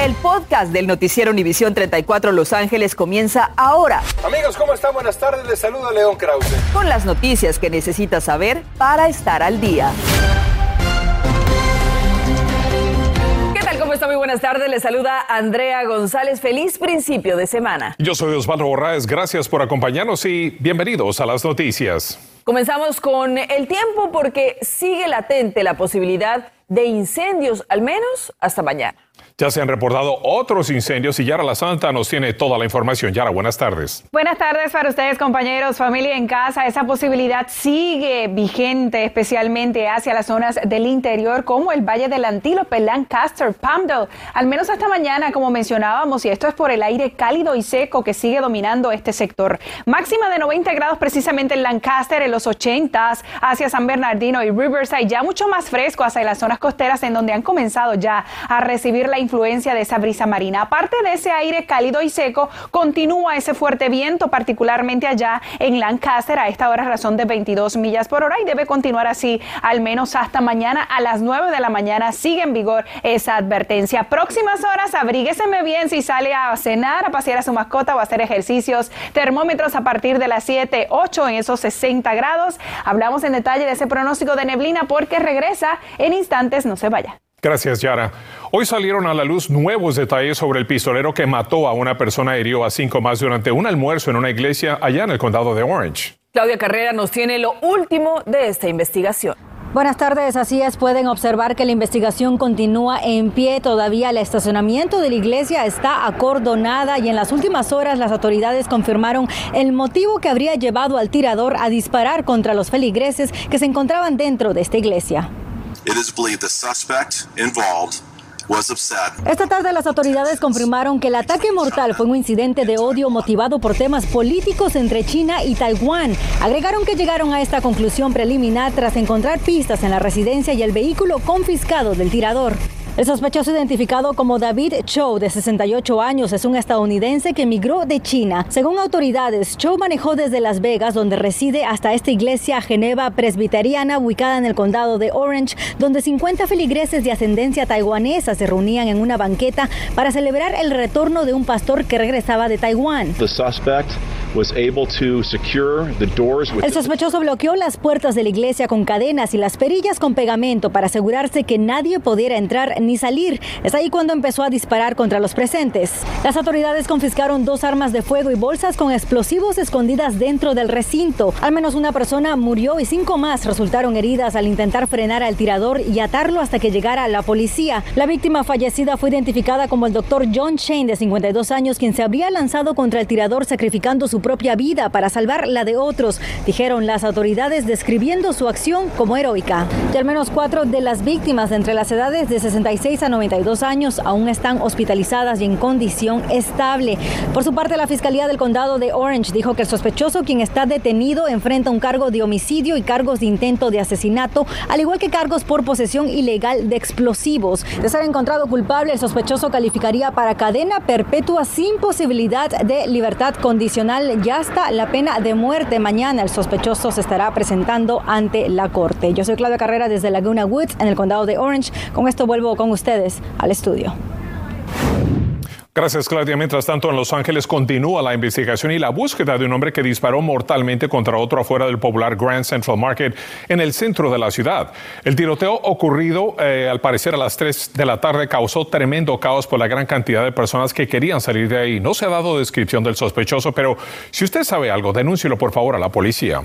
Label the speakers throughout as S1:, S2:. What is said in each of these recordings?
S1: El podcast del noticiero Univisión 34 Los Ángeles comienza ahora.
S2: Amigos, ¿cómo están? Buenas tardes. Les saluda León Krause.
S1: Con las noticias que necesitas saber para estar al día. ¿Qué tal? ¿Cómo está? Muy buenas tardes. Les saluda Andrea González. Feliz principio de semana.
S3: Yo soy Osvaldo Borraes. Gracias por acompañarnos y bienvenidos a las noticias.
S1: Comenzamos con el tiempo porque sigue latente la posibilidad de incendios, al menos hasta mañana.
S3: Ya se han reportado otros incendios y Yara La Santa nos tiene toda la información. Yara, buenas tardes.
S4: Buenas tardes para ustedes, compañeros, familia en casa. Esa posibilidad sigue vigente, especialmente hacia las zonas del interior, como el Valle del Antílope, Lancaster, Palmdale. Al menos hasta mañana, como mencionábamos, y esto es por el aire cálido y seco que sigue dominando este sector. Máxima de 90 grados precisamente en Lancaster, en los 80s, hacia San Bernardino y Riverside, ya mucho más fresco hacia las zonas costeras en donde han comenzado ya a recibir la influencia de esa brisa marina. Aparte de ese aire cálido y seco, continúa ese fuerte viento, particularmente allá en Lancaster, a esta hora razón de 22 millas por hora y debe continuar así al menos hasta mañana a las 9 de la mañana. Sigue en vigor esa advertencia. Próximas horas, abrígueseme bien si sale a cenar, a pasear a su mascota o a hacer ejercicios. Termómetros a partir de las 7, 8 en esos 60 grados. Hablamos en detalle de ese pronóstico de neblina porque regresa en instantes. No se vaya.
S3: Gracias, Yara. Hoy salieron a la luz nuevos detalles sobre el pistolero que mató a una persona y hirió a cinco más durante un almuerzo en una iglesia allá en el condado de Orange.
S1: Claudia Carrera nos tiene lo último de esta investigación.
S5: Buenas tardes, así es, pueden observar que la investigación continúa en pie, todavía el estacionamiento de la iglesia está acordonada y en las últimas horas las autoridades confirmaron el motivo que habría llevado al tirador a disparar contra los feligreses que se encontraban dentro de esta iglesia. Esta tarde las autoridades confirmaron que el ataque mortal fue un incidente de odio motivado por temas políticos entre China y Taiwán. Agregaron que llegaron a esta conclusión preliminar tras encontrar pistas en la residencia y el vehículo confiscado del tirador. El sospechoso identificado como David Chow, de 68 años, es un estadounidense que emigró de China. Según autoridades, Chow manejó desde Las Vegas, donde reside, hasta esta iglesia Geneva presbiteriana ubicada en el condado de Orange, donde 50 feligreses de ascendencia taiwanesa se reunían en una banqueta para celebrar el retorno de un pastor que regresaba de Taiwán. El sospechoso bloqueó las puertas de la iglesia con cadenas y las perillas con pegamento para asegurarse que nadie pudiera entrar ni salir. Es ahí cuando empezó a disparar contra los presentes. Las autoridades confiscaron dos armas de fuego y bolsas con explosivos escondidas dentro del recinto. Al menos una persona murió y cinco más resultaron heridas al intentar frenar al tirador y atarlo hasta que llegara la policía. La víctima fallecida fue identificada como el doctor John Shane, de 52 años, quien se habría lanzado contra el tirador sacrificando su propia vida para salvar la de otros, dijeron las autoridades describiendo su acción como heroica. Y al menos cuatro de las víctimas entre las edades de 66 a 92 años aún están hospitalizadas y en condición estable. Por su parte, la Fiscalía del Condado de Orange dijo que el sospechoso, quien está detenido, enfrenta un cargo de homicidio y cargos de intento de asesinato, al igual que cargos por posesión ilegal de explosivos. De ser encontrado culpable, el sospechoso calificaría para cadena perpetua sin posibilidad de libertad condicional. Ya hasta la pena de muerte. Mañana el sospechoso se estará presentando ante la corte. Yo soy Claudia Carrera desde Laguna Woods, en el condado de Orange. Con esto vuelvo con ustedes al estudio.
S3: Gracias, Claudia. Mientras tanto, en Los Ángeles continúa la investigación y la búsqueda de un hombre que disparó mortalmente contra otro afuera del popular Grand Central Market en el centro de la ciudad. El tiroteo ocurrido, eh, al parecer, a las 3 de la tarde causó tremendo caos por la gran cantidad de personas que querían salir de ahí. No se ha dado descripción del sospechoso, pero si usted sabe algo, denúncielo por favor a la policía.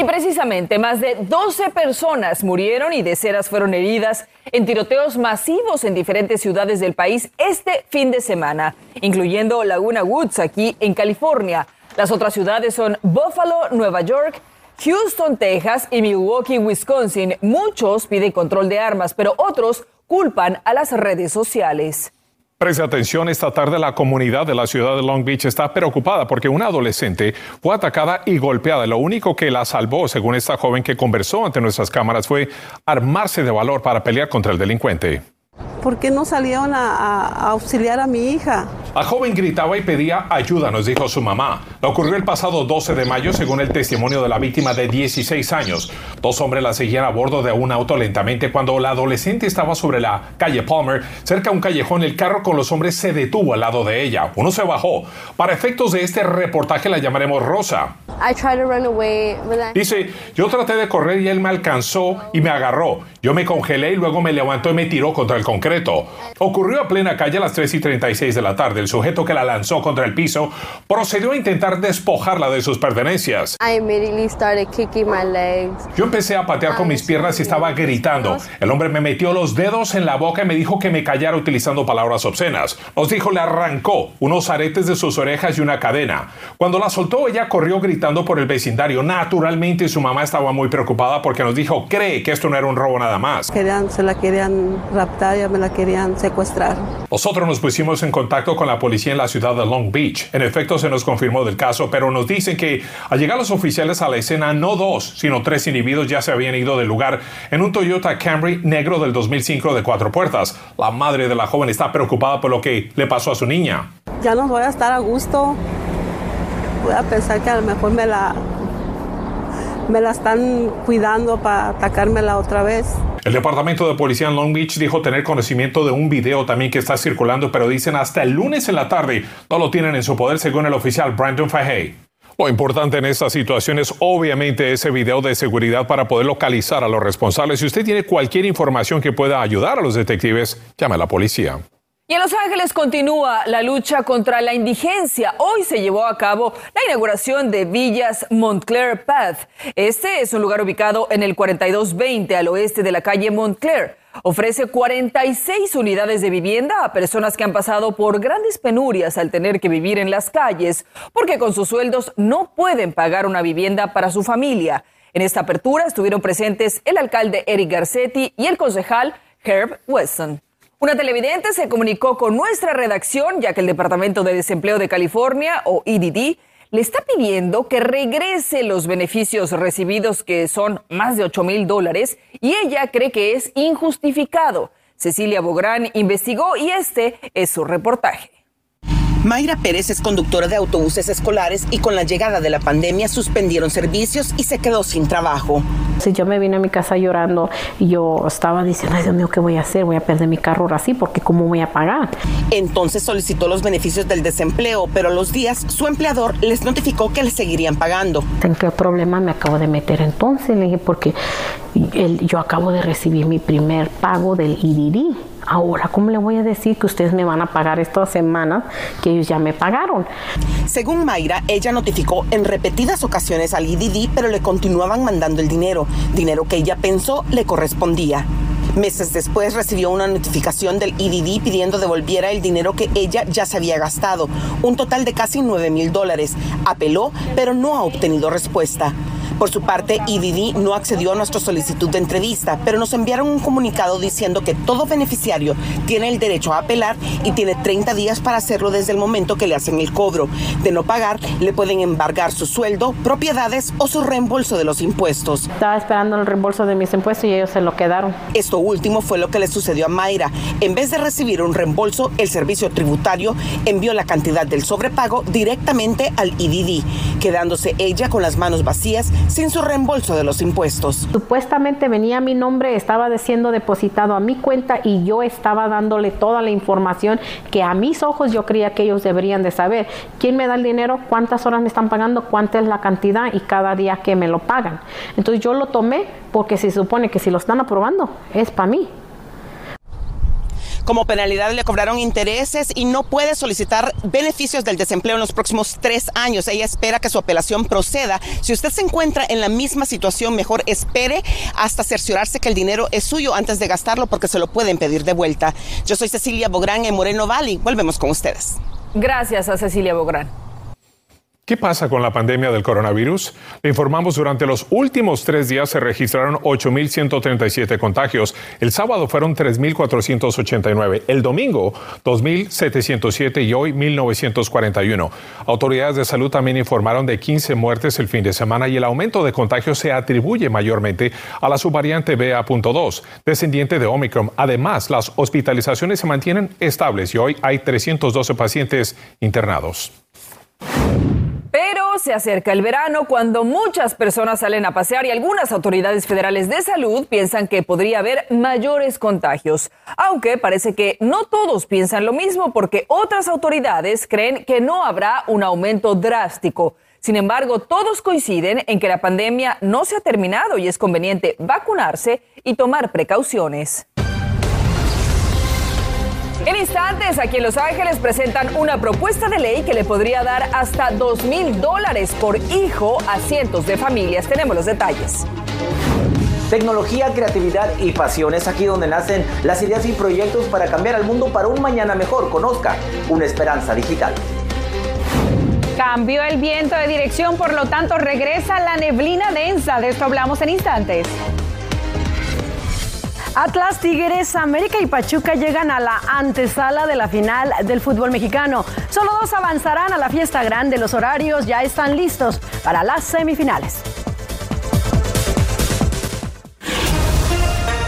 S1: Y precisamente más de 12 personas murieron y decenas fueron heridas en tiroteos masivos en diferentes ciudades del país este fin de semana, incluyendo Laguna Woods aquí en California. Las otras ciudades son Buffalo, Nueva York, Houston, Texas y Milwaukee, Wisconsin. Muchos piden control de armas, pero otros culpan a las redes sociales.
S3: Preste atención, esta tarde la comunidad de la ciudad de Long Beach está preocupada porque una adolescente fue atacada y golpeada. Lo único que la salvó, según esta joven que conversó ante nuestras cámaras, fue armarse de valor para pelear contra el delincuente.
S6: ¿Por qué no salieron a, auxiliar a mi hija?
S3: La joven gritaba y pedía ayuda, nos dijo su mamá. Ocurrió el pasado 12 de mayo, según el testimonio de la víctima de 16 años. Dos hombres la seguían a bordo de un auto lentamente cuando la adolescente estaba sobre la calle Palmer, cerca de un callejón. El carro con los hombres se detuvo al lado de ella. Uno se bajó. Para efectos de este reportaje la llamaremos Rosa. Dice, yo traté de correr y él me alcanzó y me agarró. Yo me congelé y luego me levantó y me tiró contra el concreto. Ocurrió a plena calle a las 3 y 36 de la tarde. El sujeto que la lanzó contra el piso procedió a intentar despojarla de sus pertenencias. Yo empecé a patear con mis piernas y estaba gritando. El hombre me metió los dedos en la boca y me dijo que me callara utilizando palabras obscenas. Nos dijo, le arrancó unos aretes de sus orejas y una cadena. Cuando la soltó, ella corrió gritando por el vecindario. Naturalmente, su mamá estaba muy preocupada porque nos dijo, cree que esto no era un robo nada más.
S6: Querían, se la querían raptar, ya me la querían secuestrar.
S3: Nosotros nos pusimos en contacto con la policía en la ciudad de Long Beach. En efecto, se nos confirmó del caso, pero nos dicen que al llegar los oficiales a la escena, no dos, sino tres individuos ya se habían ido del lugar en un Toyota Camry negro del 2005 de cuatro puertas. La madre de la joven está preocupada por lo que le pasó a su niña.
S6: Ya no voy a estar a gusto. Voy a pensar que a lo mejor me la, me la están cuidando para atacármela otra vez.
S3: El departamento de policía en Long Beach dijo tener conocimiento de un video también que está circulando, pero dicen hasta el lunes en la tarde no lo tienen en su poder, según el oficial Brandon Fahey. Lo importante en esta situación es obviamente ese video de seguridad para poder localizar a los responsables. Si usted tiene cualquier información que pueda ayudar a los detectives, llame a la policía.
S1: Y en Los Ángeles continúa la lucha contra la indigencia. Hoy se llevó a cabo la inauguración de Villas Montclair Path. Este es un lugar ubicado en el 4220 al oeste de la calle Montclair. Ofrece 46 unidades de vivienda a personas que han pasado por grandes penurias al tener que vivir en las calles porque con sus sueldos no pueden pagar una vivienda para su familia. En esta apertura estuvieron presentes el alcalde Eric Garcetti y el concejal Herb Weston. Una televidente se comunicó con nuestra redacción ya que el Departamento de Desempleo de California, o EDD, le está pidiendo que regrese los beneficios recibidos, que son más de 8 mil dólares, y ella cree que es injustificado. Cecilia Bográn investigó y este es su reportaje.
S7: Mayra Pérez es conductora de autobuses escolares y con la llegada de la pandemia suspendieron servicios y se quedó sin trabajo.
S8: Si yo me vine a mi casa llorando y yo estaba diciendo, ay Dios mío, ¿qué voy a hacer? Voy a perder mi carro ahora sí, porque ¿cómo voy a pagar?
S7: Entonces solicitó los beneficios del desempleo, pero a los días su empleador les notificó que le seguirían pagando.
S8: ¿En qué problema me acabo de meter entonces? Le dije, porque yo acabo de recibir mi primer pago del IDD Ahora, ¿cómo le voy a decir que ustedes me van a pagar estas semanas que ellos ya me pagaron?
S7: Según Mayra, ella notificó en repetidas ocasiones al IDD, pero le continuaban mandando el dinero, dinero que ella pensó le correspondía. Meses después recibió una notificación del IDD pidiendo devolviera el dinero que ella ya se había gastado, un total de casi 9 mil dólares. Apeló, pero no ha obtenido respuesta. Por su parte, IDD no accedió a nuestra solicitud de entrevista, pero nos enviaron un comunicado diciendo que todo beneficiario tiene el derecho a apelar y tiene 30 días para hacerlo desde el momento que le hacen el cobro. De no pagar, le pueden embargar su sueldo, propiedades o su reembolso de los impuestos.
S8: Estaba esperando el reembolso de mis impuestos y ellos se lo quedaron.
S7: Esto último fue lo que le sucedió a Mayra. En vez de recibir un reembolso, el servicio tributario envió la cantidad del sobrepago directamente al IDD, quedándose ella con las manos vacías sin su reembolso de los impuestos.
S8: Supuestamente venía mi nombre, estaba siendo depositado a mi cuenta y yo estaba dándole toda la información que a mis ojos yo creía que ellos deberían de saber. ¿Quién me da el dinero? ¿Cuántas horas me están pagando? ¿Cuánta es la cantidad? Y cada día que me lo pagan. Entonces yo lo tomé porque se supone que si lo están aprobando es para mí.
S7: Como penalidad le cobraron intereses y no puede solicitar beneficios del desempleo en los próximos tres años. Ella espera que su apelación proceda. Si usted se encuentra en la misma situación, mejor espere hasta cerciorarse que el dinero es suyo antes de gastarlo porque se lo pueden pedir de vuelta. Yo soy Cecilia Bográn en Moreno Valley. Volvemos con ustedes.
S1: Gracias a Cecilia Bográn.
S3: ¿Qué pasa con la pandemia del coronavirus? Le informamos durante los últimos tres días se registraron 8.137 contagios. El sábado fueron 3.489. El domingo 2.707 y hoy 1.941. Autoridades de salud también informaron de 15 muertes el fin de semana y el aumento de contagios se atribuye mayormente a la subvariante BA.2, descendiente de Omicron. Además, las hospitalizaciones se mantienen estables y hoy hay 312 pacientes internados.
S1: Se acerca el verano cuando muchas personas salen a pasear y algunas autoridades federales de salud piensan que podría haber mayores contagios. Aunque parece que no todos piensan lo mismo porque otras autoridades creen que no habrá un aumento drástico. Sin embargo, todos coinciden en que la pandemia no se ha terminado y es conveniente vacunarse y tomar precauciones. En instantes, aquí en Los Ángeles presentan una propuesta de ley que le podría dar hasta 2 mil dólares por hijo a cientos de familias. Tenemos los detalles.
S9: Tecnología, creatividad y pasión es aquí donde nacen las ideas y proyectos para cambiar al mundo para un mañana mejor. Conozca una esperanza digital.
S4: Cambió el viento de dirección, por lo tanto regresa la neblina densa. De esto hablamos en instantes. Atlas, Tigres, América y Pachuca llegan a la antesala de la final del fútbol mexicano. Solo dos avanzarán a la fiesta grande. Los horarios ya están listos para las semifinales.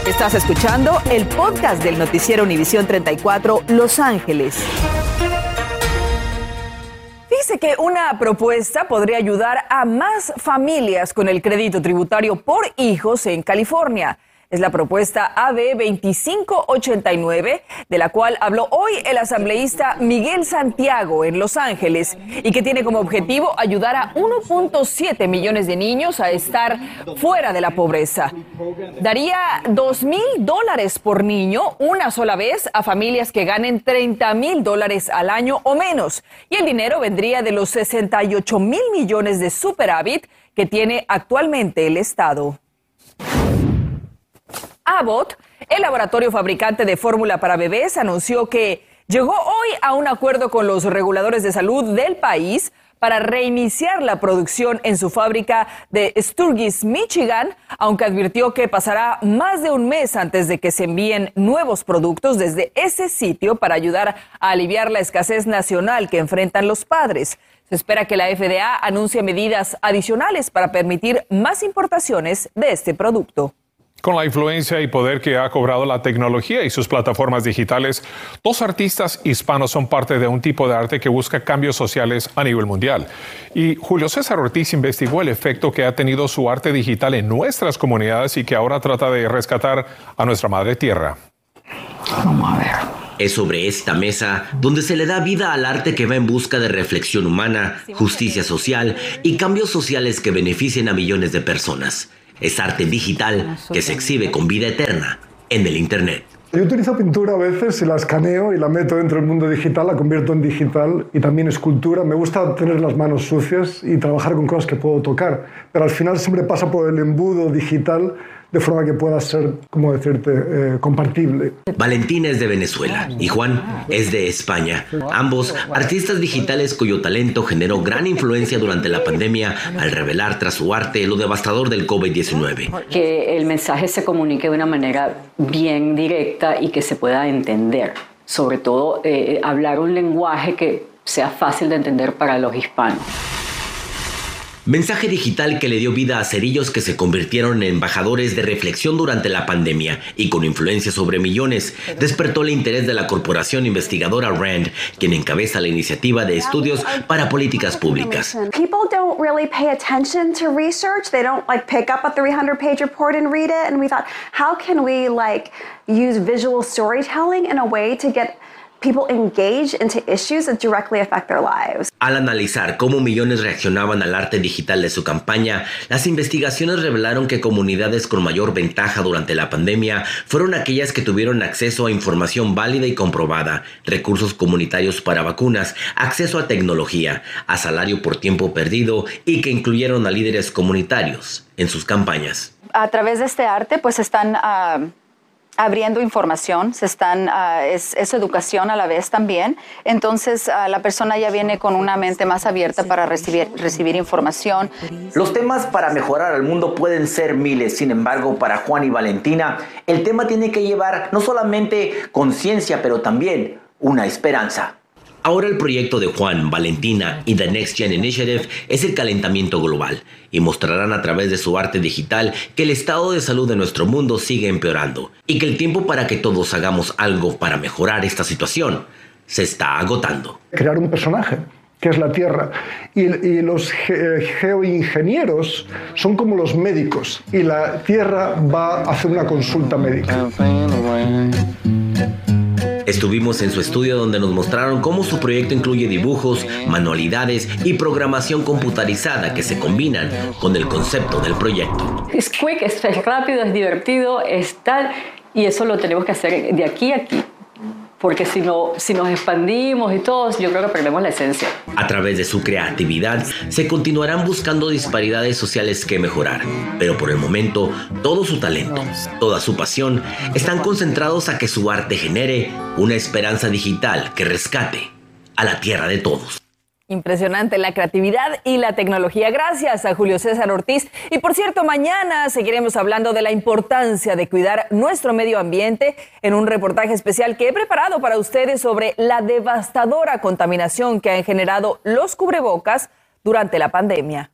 S1: Estás escuchando el podcast del noticiero Univisión 34 Los Ángeles. Dice que una propuesta podría ayudar a más familias con el crédito tributario por hijos en California. Es la propuesta AB 2589, de la cual habló hoy el asambleísta Miguel Santiago en Los Ángeles y que tiene como objetivo ayudar a 1.7 millones de niños a estar fuera de la pobreza. Daría 2 mil dólares por niño una sola vez a familias que ganen 30 mil dólares al año o menos. Y el dinero vendría de los 68 mil millones de superávit que tiene actualmente el Estado. Abbott, el laboratorio fabricante de fórmula para bebés, anunció que llegó hoy a un acuerdo con los reguladores de salud del país para reiniciar la producción en su fábrica de Sturgis, Michigan, aunque advirtió que pasará más de un mes antes de que se envíen nuevos productos desde ese sitio para ayudar a aliviar la escasez nacional que enfrentan los padres. Se espera que la FDA anuncie medidas adicionales para permitir más importaciones de este producto.
S3: Con la influencia y poder que ha cobrado la tecnología y sus plataformas digitales, dos artistas hispanos son parte de un tipo de arte que busca cambios sociales a nivel mundial. Y Julio César Ortiz investigó el efecto que ha tenido su arte digital en nuestras comunidades y que ahora trata de rescatar a nuestra madre tierra.
S10: Vamos a ver. Es sobre esta mesa donde se le da vida al arte que va en busca de reflexión humana, justicia social y cambios sociales que beneficien a millones de personas. Es arte digital que se exhibe con vida eterna en el Internet.
S11: Yo utilizo pintura a veces y la escaneo y la meto dentro del mundo digital, la convierto en digital y también escultura. Me gusta tener las manos sucias y trabajar con cosas que puedo tocar, pero al final siempre pasa por el embudo digital de forma que pueda ser, como decirte, eh, compartible.
S10: Valentina es de Venezuela y Juan es de España. Ambos artistas digitales cuyo talento generó gran influencia durante la pandemia al revelar tras su arte lo devastador del COVID-19.
S12: Que el mensaje se comunique de una manera bien directa y que se pueda entender. Sobre todo, eh, hablar un lenguaje que sea fácil de entender para los hispanos.
S10: Mensaje digital que le dio vida a cerillos que se convirtieron en embajadores de reflexión durante la pandemia y con influencia sobre millones, despertó el interés de la corporación investigadora RAND, quien encabeza la iniciativa de estudios para políticas públicas.
S13: People don't really pay attention to research. They don't like pick up a 300-page report and read it. And we thought, how can we like use visual storytelling in a way to get people engage into issues that directly affect their lives.
S10: Al analizar cómo millones reaccionaban al arte digital de su campaña, las investigaciones revelaron que comunidades con mayor ventaja durante la pandemia fueron aquellas que tuvieron acceso a información válida y comprobada, recursos comunitarios para vacunas, acceso a tecnología, a salario por tiempo perdido y que incluyeron a líderes comunitarios en sus campañas.
S14: A través de este arte, pues están uh abriendo información, se están, ah, es, educación a la vez también. Entonces, ah, la persona ya viene con una mente más abierta para recibir, recibir información.
S9: Los temas para mejorar al mundo pueden ser miles, sin embargo, para Juan y Valentina, el tema tiene que llevar no solamente conciencia, pero también una esperanza.
S10: Ahora el proyecto de Juan, Valentina y The Next Gen Initiative es el calentamiento global y mostrarán a través de su arte digital que el estado de salud de nuestro mundo sigue empeorando y que el tiempo para que todos hagamos algo para mejorar esta situación se está agotando.
S11: Crear un personaje que es la Tierra. Y, los geoingenieros son como los médicos y la Tierra va a hacer una consulta médica.
S10: Estuvimos en su estudio donde nos mostraron cómo su proyecto incluye dibujos, manualidades y programación computarizada que se combinan con el concepto del proyecto.
S12: Es quick, es rápido, es divertido, es tal, y eso lo tenemos que hacer de aquí a aquí porque si, no, si nos expandimos y todos, yo creo que perdemos la esencia.
S10: A través de su creatividad, se continuarán buscando disparidades sociales que mejorar, pero por el momento, todo su talento, toda su pasión, están concentrados a que su arte genere una esperanza digital que rescate a la tierra de todos.
S1: Impresionante la creatividad y la tecnología. Gracias a Julio César Ortiz. Y por cierto, mañana seguiremos hablando de la importancia de cuidar nuestro medio ambiente en un reportaje especial que he preparado para ustedes sobre la devastadora contaminación que han generado los cubrebocas durante la pandemia.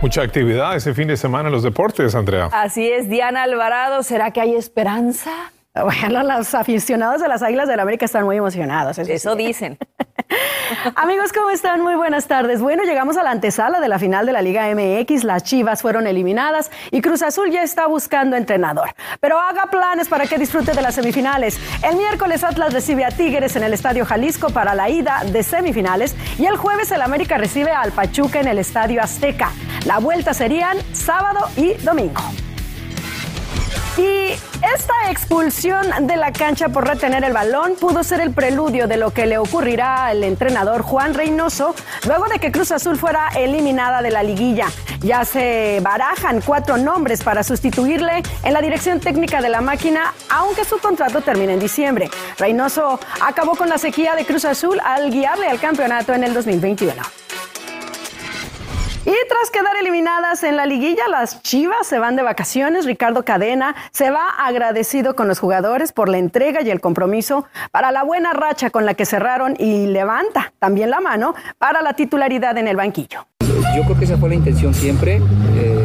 S3: Mucha actividad ese fin de semana en los deportes, Andrea.
S1: Así es, Diana Alvarado, ¿será que hay esperanza?
S15: Bueno, los aficionados de las Águilas del América están muy emocionados.
S1: Eso, dicen.
S15: Amigos, ¿cómo están? Muy buenas tardes. Bueno, llegamos a la antesala de la final de la Liga MX. Las Chivas fueron eliminadas y Cruz Azul ya está buscando entrenador. Pero haga planes para que disfrute de las semifinales. El miércoles Atlas recibe a Tigres en el Estadio Jalisco para la ida de semifinales y el jueves el América recibe al Pachuca en el Estadio Azteca. La vuelta serían sábado y domingo. Y esta expulsión de la cancha por retener el balón pudo ser el preludio de lo que le ocurrirá al entrenador Juan Reynoso luego de que Cruz Azul fuera eliminada de la liguilla. Ya se barajan cuatro nombres para sustituirle en la dirección técnica de la máquina, aunque su contrato termine en diciembre. Reynoso acabó con la sequía de Cruz Azul al guiarle al campeonato en el 2021. Y tras quedar eliminadas en la liguilla, las Chivas se van de vacaciones. Ricardo Cadena se va agradecido con los jugadores por la entrega y el compromiso para la buena racha con la que cerraron y levanta también la mano para la titularidad en el banquillo.
S16: Yo creo que esa fue la intención siempre. Eh,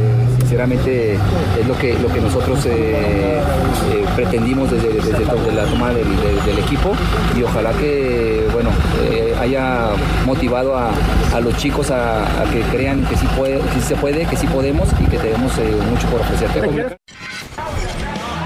S16: sinceramente es lo que, lo que nosotros eh, eh, pretendimos desde, la toma del, equipo y ojalá que bueno eh, haya motivado a, los chicos a, que crean que sí, puede, que sí se puede, que sí podemos y que tenemos mucho por ofrecer.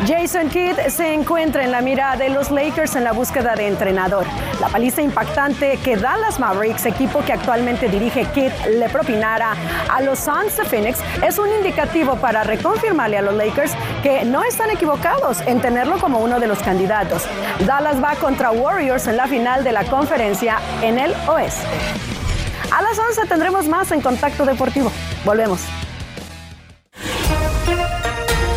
S15: Jason Kidd se encuentra en la mira de los Lakers en la búsqueda de entrenador. La paliza impactante que Dallas Mavericks, equipo que actualmente dirige Kidd, le propinara a los Suns de Phoenix es un indicativo para reconfirmarle a los Lakers que no están equivocados en tenerlo como uno de los candidatos. Dallas va contra Warriors en la final de la conferencia en el oeste. A las 11 tendremos más en Contacto Deportivo. Volvemos.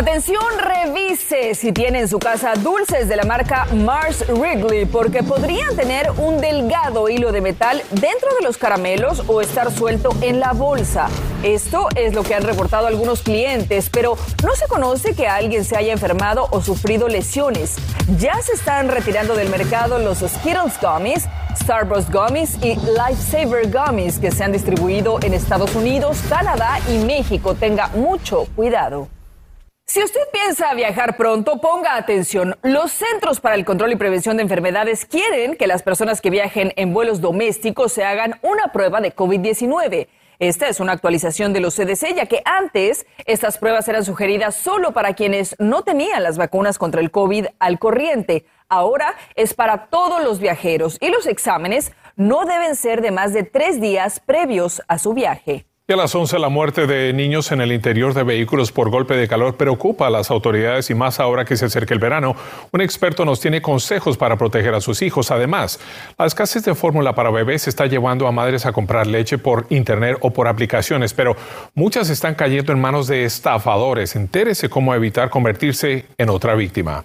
S1: Atención, revise si tiene en su casa dulces de la marca Mars Wrigley porque podrían tener un delgado hilo de metal dentro de los caramelos o estar suelto en la bolsa. Esto es lo que han reportado algunos clientes, pero no se conoce que alguien se haya enfermado o sufrido lesiones. Ya se están retirando del mercado los Skittles Gummies Starburst Gummies y Lifesaver Gummies que se han distribuido en Estados Unidos, Canadá y México. Tenga mucho cuidado. Si usted piensa viajar pronto, ponga atención. Los Centros para el Control y Prevención de Enfermedades quieren que las personas que viajen en vuelos domésticos se hagan una prueba de COVID-19. Esta es una actualización de los CDC, ya que antes estas pruebas eran sugeridas solo para quienes no tenían las vacunas contra el COVID al corriente. Ahora es para todos los viajeros y los exámenes no deben ser de más de tres días previos a su viaje.
S3: Y a las 11 la muerte de niños en el interior de vehículos por golpe de calor preocupa a las autoridades y más ahora que se acerca el verano. Un experto nos tiene consejos para proteger a sus hijos. Además, la escasez de fórmula para bebés está llevando a madres a comprar leche por internet o por aplicaciones, pero muchas están cayendo en manos de estafadores. Entérese cómo evitar convertirse en otra víctima.